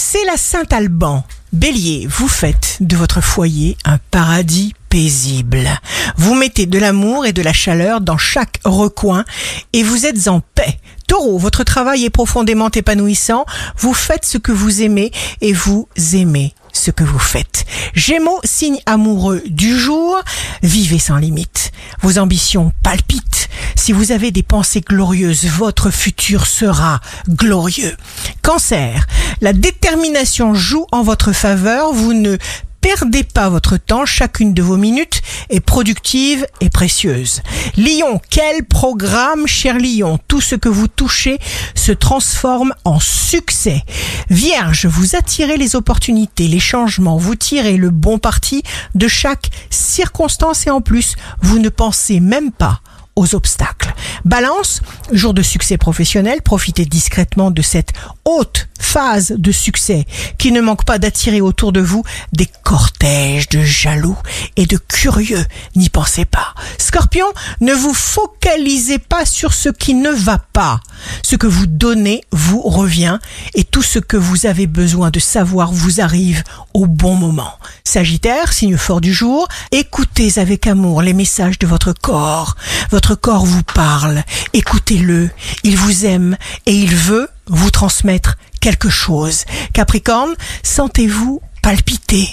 C'est la Saint-Alban. Bélier, vous faites de votre foyer un paradis paisible. Vous mettez de l'amour et de la chaleur dans chaque recoin et vous êtes en paix. Taureau, votre travail est profondément épanouissant. Vous faites ce que vous aimez et vous aimez ce que vous faites. Gémeaux, signe amoureux du jour, vivez sans limite. Vos ambitions palpitent. Si vous avez des pensées glorieuses, votre futur sera glorieux. Cancer, la détermination joue en votre faveur. Vous ne perdez pas votre temps, chacune de vos minutes est productive et précieuse. Lion, quel programme, cher Lion? Tout ce que vous touchez se transforme en succès. Vierge, vous attirez les opportunités, les changements, vous tirez le bon parti de chaque circonstance et en plus, vous ne pensez même pas aux obstacles. Balance, jour de succès professionnel, profitez discrètement de cette haute phase de succès qui ne manque pas d'attirer autour de vous des cortèges de jaloux et de curieux. N'y pensez pas. Scorpion, ne vous focalisez pas sur ce qui ne va pas. Ce que vous donnez vous revient et tout ce que vous avez besoin de savoir vous arrive au bon moment. Sagittaire, signe fort du jour, écoutez avec amour les messages de votre corps. Votre corps vous parle, écoutez-le, il vous aime et il veut vous transmettre quelque chose. Capricorne, sentez-vous palpiter.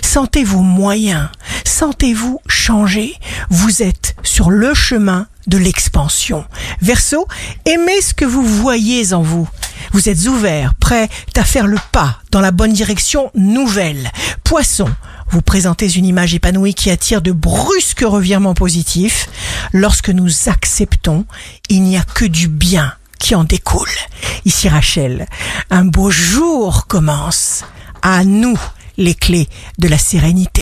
Sentez vos moyens, sentez-vous changer. Vous êtes sur le chemin de l'expansion. Verseau, aimez ce que vous voyez en vous. Vous êtes ouvert, prêt à faire le pas dans la bonne direction nouvelle. Poisson, vous présentez une image épanouie qui attire de brusques revirements positifs. Lorsque nous acceptons, il n'y a que du bien qui en découle. Ici Rachel, un beau jour commence. À nous les clés de la sérénité.